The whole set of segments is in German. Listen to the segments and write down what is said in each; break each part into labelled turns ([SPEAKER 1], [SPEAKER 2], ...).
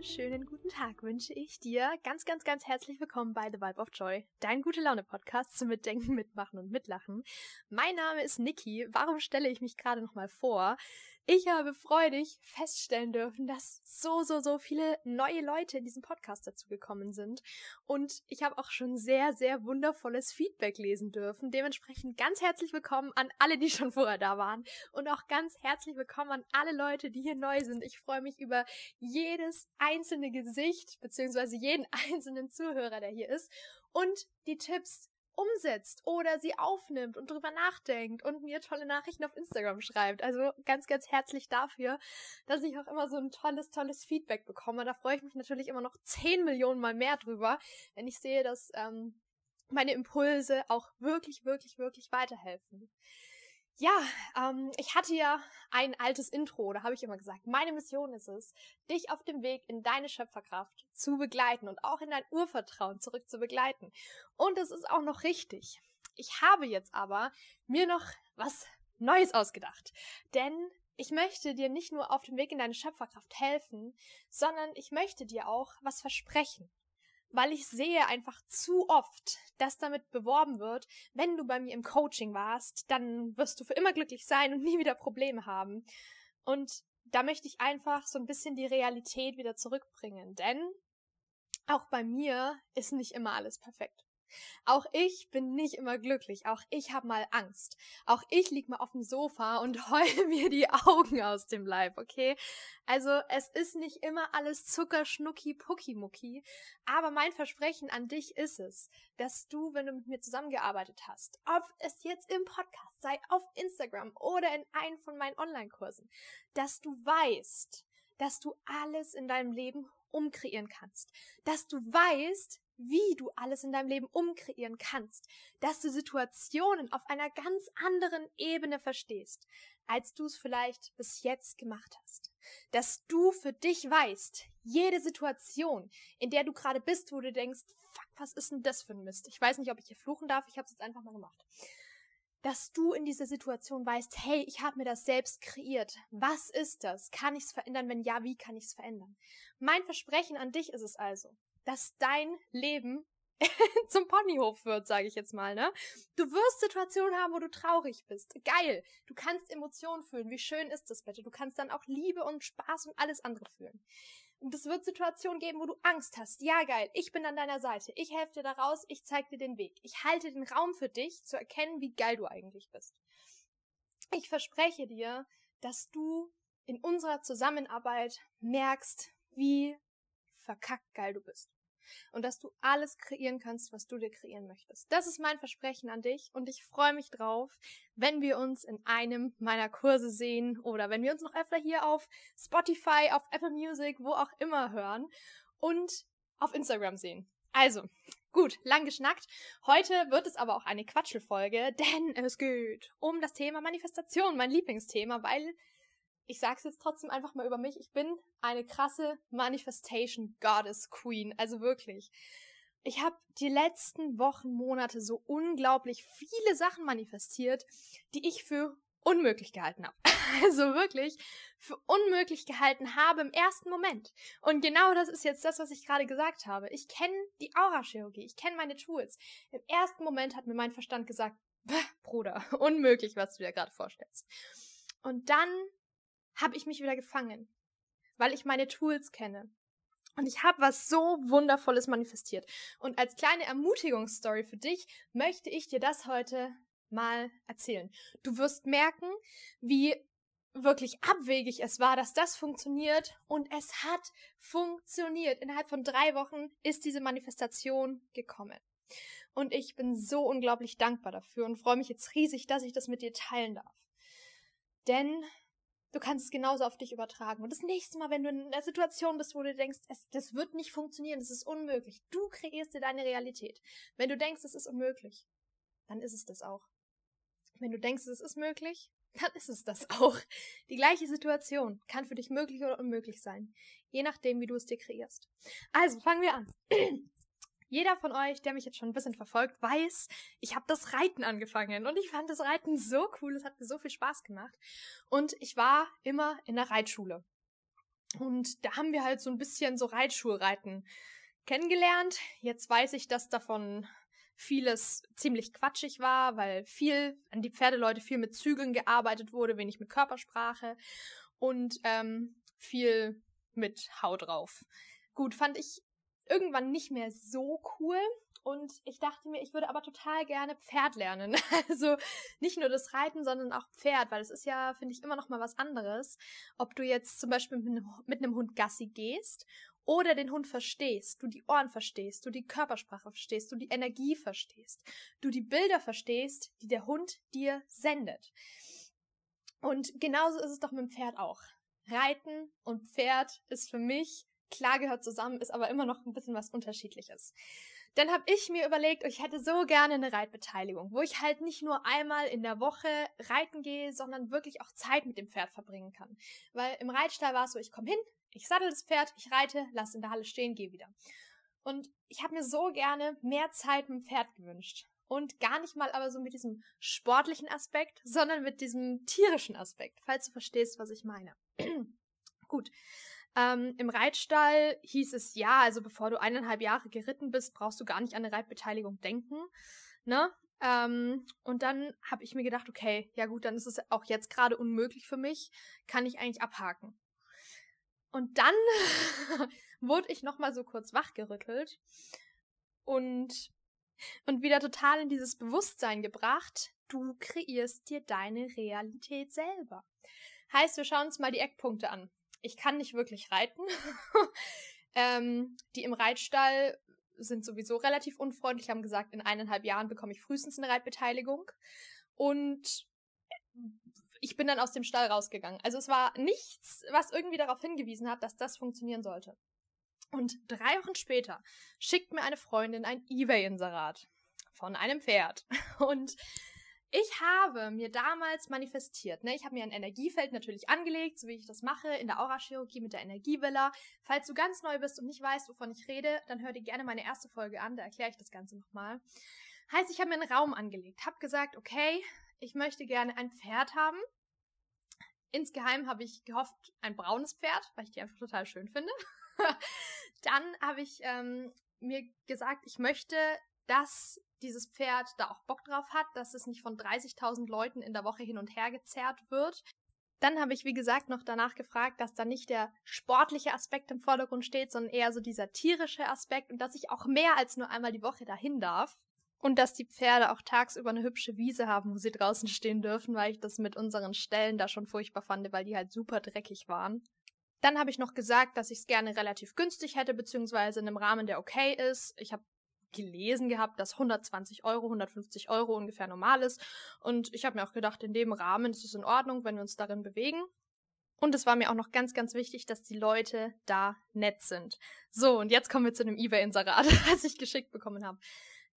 [SPEAKER 1] wunderschönen guten Tag wünsche ich dir. Ganz, ganz, ganz herzlich willkommen bei The Vibe of Joy, dein gute Laune Podcast zum Mitdenken, Mitmachen und Mitlachen. Mein Name ist Niki. Warum stelle ich mich gerade nochmal vor? Ich habe freudig feststellen dürfen, dass so, so, so viele neue Leute in diesem Podcast dazu gekommen sind. Und ich habe auch schon sehr, sehr wundervolles Feedback lesen dürfen. Dementsprechend ganz herzlich willkommen an alle, die schon vorher da waren. Und auch ganz herzlich willkommen an alle Leute, die hier neu sind. Ich freue mich über jedes einzelne Gesicht, beziehungsweise jeden einzelnen Zuhörer, der hier ist. Und die Tipps, umsetzt oder sie aufnimmt und drüber nachdenkt und mir tolle Nachrichten auf Instagram schreibt. Also ganz, ganz herzlich dafür, dass ich auch immer so ein tolles, tolles Feedback bekomme. Da freue ich mich natürlich immer noch 10 Millionen Mal mehr drüber, wenn ich sehe, dass ähm, meine Impulse auch wirklich, wirklich, wirklich weiterhelfen. Ja, ähm, ich hatte ja ein altes Intro, da habe ich immer gesagt, meine Mission ist es, dich auf dem Weg in deine Schöpferkraft zu begleiten und auch in dein Urvertrauen zurück zu begleiten. Und es ist auch noch richtig. Ich habe jetzt aber mir noch was Neues ausgedacht. Denn ich möchte dir nicht nur auf dem Weg in deine Schöpferkraft helfen, sondern ich möchte dir auch was versprechen weil ich sehe einfach zu oft, dass damit beworben wird, wenn du bei mir im Coaching warst, dann wirst du für immer glücklich sein und nie wieder Probleme haben. Und da möchte ich einfach so ein bisschen die Realität wieder zurückbringen, denn auch bei mir ist nicht immer alles perfekt. Auch ich bin nicht immer glücklich. Auch ich habe mal Angst. Auch ich lieg mal auf dem Sofa und heule mir die Augen aus dem Leib, okay? Also es ist nicht immer alles Zucker, Schnucki, Pucki. Aber mein Versprechen an dich ist es, dass du, wenn du mit mir zusammengearbeitet hast, ob es jetzt im Podcast sei, auf Instagram oder in einem von meinen Online-Kursen, dass du weißt, dass du alles in deinem Leben umkreieren kannst. Dass du weißt, wie du alles in deinem Leben umkreieren kannst, dass du Situationen auf einer ganz anderen Ebene verstehst, als du es vielleicht bis jetzt gemacht hast. Dass du für dich weißt, jede Situation, in der du gerade bist, wo du denkst, fuck, was ist denn das für ein Mist? Ich weiß nicht, ob ich hier fluchen darf, ich habe es jetzt einfach mal gemacht. Dass du in dieser Situation weißt, hey, ich habe mir das selbst kreiert. Was ist das? Kann ich es verändern? Wenn ja, wie kann ich es verändern? Mein Versprechen an dich ist es also, dass dein Leben zum Ponyhof wird, sage ich jetzt mal, ne? Du wirst Situationen haben, wo du traurig bist. Geil. Du kannst Emotionen fühlen. Wie schön ist das bitte? Du kannst dann auch Liebe und Spaß und alles andere fühlen. Und es wird Situationen geben, wo du Angst hast. Ja, geil. Ich bin an deiner Seite. Ich helfe dir da raus. Ich zeig dir den Weg. Ich halte den Raum für dich, zu erkennen, wie geil du eigentlich bist. Ich verspreche dir, dass du in unserer Zusammenarbeit merkst, wie verkackt geil du bist. Und dass du alles kreieren kannst, was du dir kreieren möchtest. Das ist mein Versprechen an dich und ich freue mich drauf, wenn wir uns in einem meiner Kurse sehen oder wenn wir uns noch öfter hier auf Spotify, auf Apple Music, wo auch immer hören und auf Instagram sehen. Also, gut, lang geschnackt. Heute wird es aber auch eine Quatschelfolge, denn es geht um das Thema Manifestation, mein Lieblingsthema, weil ich sag's jetzt trotzdem einfach mal über mich, ich bin eine krasse Manifestation Goddess Queen, also wirklich. Ich habe die letzten Wochen, Monate so unglaublich viele Sachen manifestiert, die ich für unmöglich gehalten habe. Also wirklich für unmöglich gehalten habe im ersten Moment. Und genau das ist jetzt das, was ich gerade gesagt habe. Ich kenne die Aura-Chirurgie, ich kenne meine Tools. Im ersten Moment hat mir mein Verstand gesagt, Bruder, unmöglich, was du dir gerade vorstellst. Und dann habe ich mich wieder gefangen, weil ich meine Tools kenne. Und ich habe was so Wundervolles manifestiert. Und als kleine Ermutigungsstory für dich möchte ich dir das heute mal erzählen. Du wirst merken, wie wirklich abwegig es war, dass das funktioniert. Und es hat funktioniert. Innerhalb von drei Wochen ist diese Manifestation gekommen. Und ich bin so unglaublich dankbar dafür und freue mich jetzt riesig, dass ich das mit dir teilen darf. Denn Du kannst es genauso auf dich übertragen. Und das nächste Mal, wenn du in einer Situation bist, wo du denkst, es, das wird nicht funktionieren, das ist unmöglich, du kreierst dir deine Realität. Wenn du denkst, es ist unmöglich, dann ist es das auch. Wenn du denkst, es ist möglich, dann ist es das auch. Die gleiche Situation kann für dich möglich oder unmöglich sein, je nachdem, wie du es dir kreierst. Also, fangen wir an. Jeder von euch, der mich jetzt schon ein bisschen verfolgt, weiß, ich habe das Reiten angefangen und ich fand das Reiten so cool, es hat mir so viel Spaß gemacht und ich war immer in der Reitschule. Und da haben wir halt so ein bisschen so Reitschuhe-Reiten kennengelernt. Jetzt weiß ich, dass davon vieles ziemlich quatschig war, weil viel an die Pferdeleute viel mit Zügeln gearbeitet wurde, wenig mit Körpersprache und ähm, viel mit Hau drauf. Gut, fand ich irgendwann nicht mehr so cool. Und ich dachte mir, ich würde aber total gerne Pferd lernen. Also nicht nur das Reiten, sondern auch Pferd, weil es ist ja, finde ich, immer noch mal was anderes, ob du jetzt zum Beispiel mit einem, mit einem Hund Gassi gehst oder den Hund verstehst, du die Ohren verstehst, du die Körpersprache verstehst, du die Energie verstehst, du die Bilder verstehst, die der Hund dir sendet. Und genauso ist es doch mit dem Pferd auch. Reiten und Pferd ist für mich klar gehört zusammen, ist aber immer noch ein bisschen was Unterschiedliches. Dann habe ich mir überlegt, ich hätte so gerne eine Reitbeteiligung, wo ich halt nicht nur einmal in der Woche reiten gehe, sondern wirklich auch Zeit mit dem Pferd verbringen kann. Weil im Reitstall war es so, ich komme hin, ich saddel das Pferd, ich reite, lass in der Halle stehen, gehe wieder. Und ich habe mir so gerne mehr Zeit mit dem Pferd gewünscht. Und gar nicht mal aber so mit diesem sportlichen Aspekt, sondern mit diesem tierischen Aspekt, falls du verstehst, was ich meine. Gut. Ähm, Im Reitstall hieß es ja, also bevor du eineinhalb Jahre geritten bist, brauchst du gar nicht an eine Reitbeteiligung denken. Ne? Ähm, und dann habe ich mir gedacht, okay, ja gut, dann ist es auch jetzt gerade unmöglich für mich, kann ich eigentlich abhaken. Und dann wurde ich nochmal so kurz wachgerüttelt und, und wieder total in dieses Bewusstsein gebracht, du kreierst dir deine Realität selber. Heißt, wir schauen uns mal die Eckpunkte an. Ich kann nicht wirklich reiten. ähm, die im Reitstall sind sowieso relativ unfreundlich, haben gesagt, in eineinhalb Jahren bekomme ich frühestens eine Reitbeteiligung. Und ich bin dann aus dem Stall rausgegangen. Also es war nichts, was irgendwie darauf hingewiesen hat, dass das funktionieren sollte. Und drei Wochen später schickt mir eine Freundin ein Ebay-Inserat von einem Pferd. Und ich habe mir damals manifestiert, ne? Ich habe mir ein Energiefeld natürlich angelegt, so wie ich das mache in der Aurachirurgie mit der Energievilla. Falls du ganz neu bist und nicht weißt, wovon ich rede, dann hör dir gerne meine erste Folge an, da erkläre ich das Ganze nochmal. Heißt, ich habe mir einen Raum angelegt, habe gesagt, okay, ich möchte gerne ein Pferd haben. Insgeheim habe ich gehofft, ein braunes Pferd, weil ich die einfach total schön finde. Dann habe ich ähm, mir gesagt, ich möchte, dass dieses Pferd da auch Bock drauf hat, dass es nicht von 30.000 Leuten in der Woche hin und her gezerrt wird. Dann habe ich, wie gesagt, noch danach gefragt, dass da nicht der sportliche Aspekt im Vordergrund steht, sondern eher so dieser tierische Aspekt und dass ich auch mehr als nur einmal die Woche dahin darf. Und dass die Pferde auch tagsüber eine hübsche Wiese haben, wo sie draußen stehen dürfen, weil ich das mit unseren Ställen da schon furchtbar fand, weil die halt super dreckig waren. Dann habe ich noch gesagt, dass ich es gerne relativ günstig hätte, beziehungsweise in einem Rahmen, der okay ist. Ich habe gelesen gehabt, dass 120 Euro, 150 Euro ungefähr normal ist. Und ich habe mir auch gedacht, in dem Rahmen ist es in Ordnung, wenn wir uns darin bewegen. Und es war mir auch noch ganz, ganz wichtig, dass die Leute da nett sind. So, und jetzt kommen wir zu dem eBay-Inserat, das ich geschickt bekommen habe.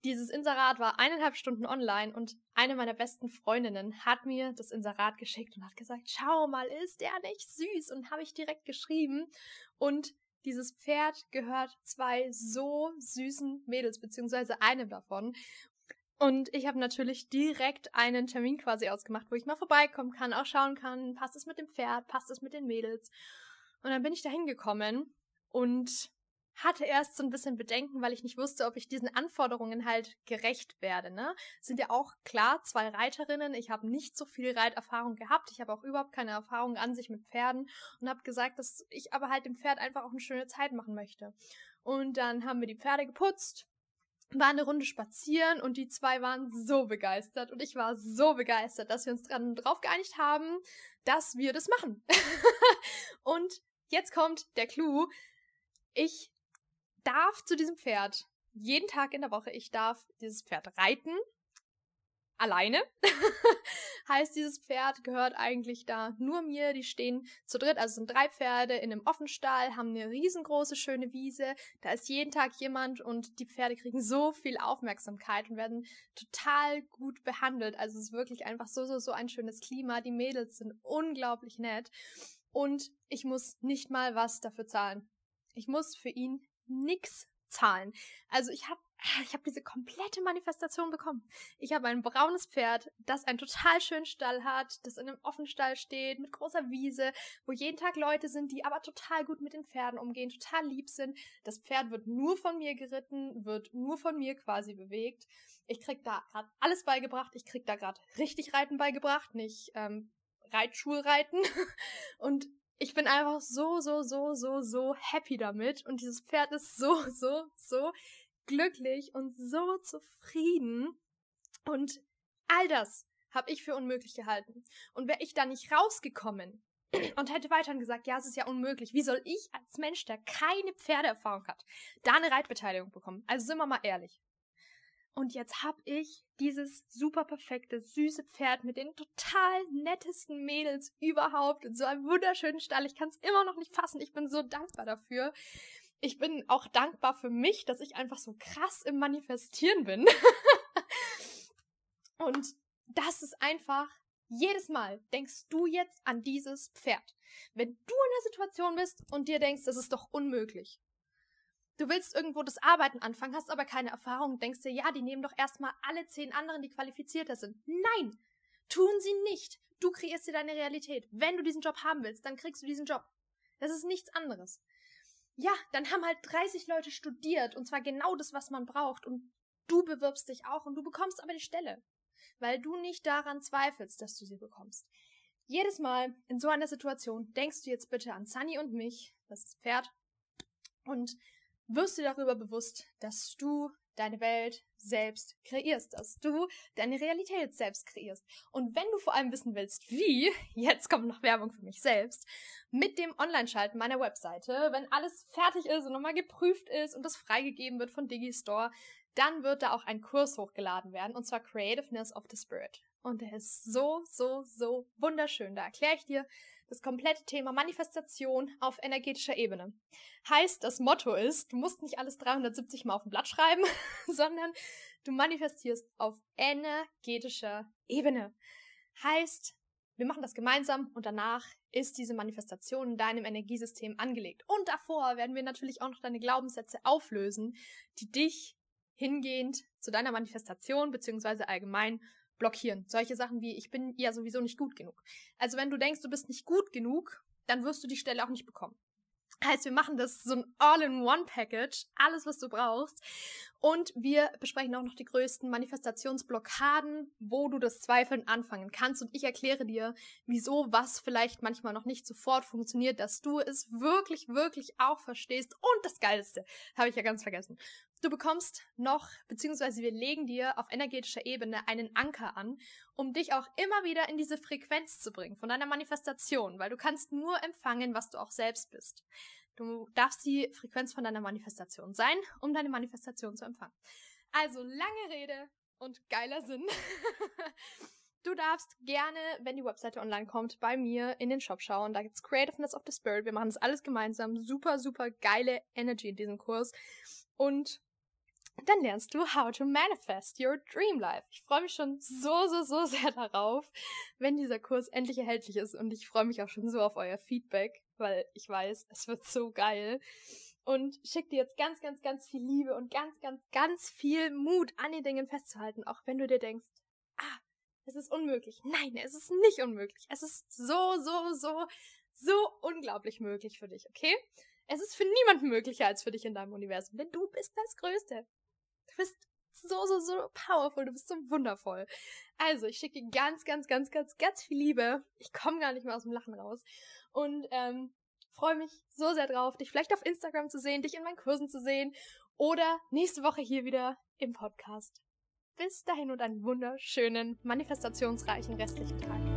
[SPEAKER 1] Dieses Inserat war eineinhalb Stunden online und eine meiner besten Freundinnen hat mir das Inserat geschickt und hat gesagt, schau mal, ist der nicht süß? Und habe ich direkt geschrieben. Und dieses Pferd gehört zwei so süßen Mädels, beziehungsweise einem davon. Und ich habe natürlich direkt einen Termin quasi ausgemacht, wo ich mal vorbeikommen kann, auch schauen kann, passt es mit dem Pferd, passt es mit den Mädels. Und dann bin ich da hingekommen und hatte erst so ein bisschen Bedenken, weil ich nicht wusste, ob ich diesen Anforderungen halt gerecht werde. Ne? Sind ja auch klar zwei Reiterinnen. Ich habe nicht so viel Reiterfahrung gehabt. Ich habe auch überhaupt keine Erfahrung an sich mit Pferden und habe gesagt, dass ich aber halt dem Pferd einfach auch eine schöne Zeit machen möchte. Und dann haben wir die Pferde geputzt, war eine Runde spazieren und die zwei waren so begeistert und ich war so begeistert, dass wir uns dran drauf geeinigt haben, dass wir das machen. und jetzt kommt der Clou. Ich darf zu diesem Pferd jeden Tag in der Woche, ich darf dieses Pferd reiten. Alleine. heißt, dieses Pferd gehört eigentlich da nur mir. Die stehen zu dritt, also sind drei Pferde in einem Offenstall, haben eine riesengroße, schöne Wiese. Da ist jeden Tag jemand und die Pferde kriegen so viel Aufmerksamkeit und werden total gut behandelt. Also es ist wirklich einfach so, so, so ein schönes Klima. Die Mädels sind unglaublich nett. Und ich muss nicht mal was dafür zahlen. Ich muss für ihn nix zahlen. Also ich habe ich habe diese komplette Manifestation bekommen. Ich habe ein braunes Pferd, das einen total schönen Stall hat, das in einem Offenstall steht, mit großer Wiese, wo jeden Tag Leute sind, die aber total gut mit den Pferden umgehen, total lieb sind. Das Pferd wird nur von mir geritten, wird nur von mir quasi bewegt. Ich krieg da gerade alles beigebracht. Ich krieg da gerade richtig Reiten beigebracht, nicht ähm, Reitschulreiten. Und ich bin einfach so, so, so, so, so happy damit. Und dieses Pferd ist so, so, so glücklich und so zufrieden. Und all das habe ich für unmöglich gehalten. Und wäre ich da nicht rausgekommen und hätte weiterhin gesagt, ja, es ist ja unmöglich. Wie soll ich als Mensch, der keine Pferdeerfahrung hat, da eine Reitbeteiligung bekommen? Also sind wir mal ehrlich. Und jetzt hab ich dieses super perfekte, süße Pferd mit den total nettesten Mädels überhaupt in so einem wunderschönen Stall. Ich kann es immer noch nicht fassen. Ich bin so dankbar dafür ich bin auch dankbar für mich, dass ich einfach so krass im Manifestieren bin. und das ist einfach, jedes Mal denkst du jetzt an dieses Pferd. Wenn du in der Situation bist und dir denkst, das ist doch unmöglich. Du willst irgendwo das Arbeiten anfangen, hast aber keine Erfahrung, denkst dir, ja, die nehmen doch erstmal alle zehn anderen, die qualifizierter sind. Nein! Tun sie nicht! Du kreierst dir deine Realität. Wenn du diesen Job haben willst, dann kriegst du diesen Job. Das ist nichts anderes ja, dann haben halt 30 Leute studiert und zwar genau das, was man braucht und du bewirbst dich auch und du bekommst aber die Stelle, weil du nicht daran zweifelst, dass du sie bekommst. Jedes Mal in so einer Situation denkst du jetzt bitte an Sunny und mich, das Pferd, und wirst dir darüber bewusst, dass du deine Welt selbst kreierst, dass du deine Realität selbst kreierst. Und wenn du vor allem wissen willst, wie, jetzt kommt noch Werbung für mich selbst, mit dem Online-Schalten meiner Webseite, wenn alles fertig ist und nochmal geprüft ist und das freigegeben wird von Digistore, dann wird da auch ein Kurs hochgeladen werden, und zwar Creativeness of the Spirit. Und der ist so, so, so wunderschön. Da erkläre ich dir das komplette Thema Manifestation auf energetischer Ebene. Heißt, das Motto ist, du musst nicht alles 370 Mal auf dem Blatt schreiben, sondern du manifestierst auf energetischer Ebene. Heißt, wir machen das gemeinsam und danach ist diese Manifestation in deinem Energiesystem angelegt. Und davor werden wir natürlich auch noch deine Glaubenssätze auflösen, die dich hingehend zu deiner Manifestation beziehungsweise allgemein blockieren. Solche Sachen wie, ich bin ja sowieso nicht gut genug. Also wenn du denkst, du bist nicht gut genug, dann wirst du die Stelle auch nicht bekommen. Heißt, wir machen das so ein All-in-One-Package, alles, was du brauchst. Und wir besprechen auch noch die größten Manifestationsblockaden, wo du das Zweifeln anfangen kannst. Und ich erkläre dir, wieso was vielleicht manchmal noch nicht sofort funktioniert, dass du es wirklich, wirklich auch verstehst. Und das Geilste, habe ich ja ganz vergessen. Du bekommst noch, beziehungsweise wir legen dir auf energetischer Ebene einen Anker an, um dich auch immer wieder in diese Frequenz zu bringen von deiner Manifestation, weil du kannst nur empfangen, was du auch selbst bist. Du darfst die Frequenz von deiner Manifestation sein, um deine Manifestation zu empfangen. Also lange Rede und geiler Sinn. Du darfst gerne, wenn die Webseite online kommt, bei mir in den Shop schauen. Da gibt's Creativeness of the Spirit. Wir machen das alles gemeinsam. Super, super geile Energy in diesem Kurs. Und dann lernst du How to Manifest Your Dream Life. Ich freue mich schon so, so, so sehr darauf, wenn dieser Kurs endlich erhältlich ist und ich freue mich auch schon so auf euer Feedback, weil ich weiß, es wird so geil. Und schick dir jetzt ganz, ganz, ganz viel Liebe und ganz, ganz, ganz viel Mut an den Dingen festzuhalten, auch wenn du dir denkst, ah, es ist unmöglich. Nein, es ist nicht unmöglich. Es ist so, so, so, so unglaublich möglich für dich, okay? Es ist für niemanden möglicher als für dich in deinem Universum, denn du bist das Größte. Du bist so, so, so powerful, du bist so wundervoll. Also, ich schicke dir ganz, ganz, ganz, ganz, ganz viel Liebe. Ich komme gar nicht mehr aus dem Lachen raus. Und ähm, freue mich so sehr drauf, dich vielleicht auf Instagram zu sehen, dich in meinen Kursen zu sehen oder nächste Woche hier wieder im Podcast. Bis dahin und einen wunderschönen, manifestationsreichen restlichen Tag.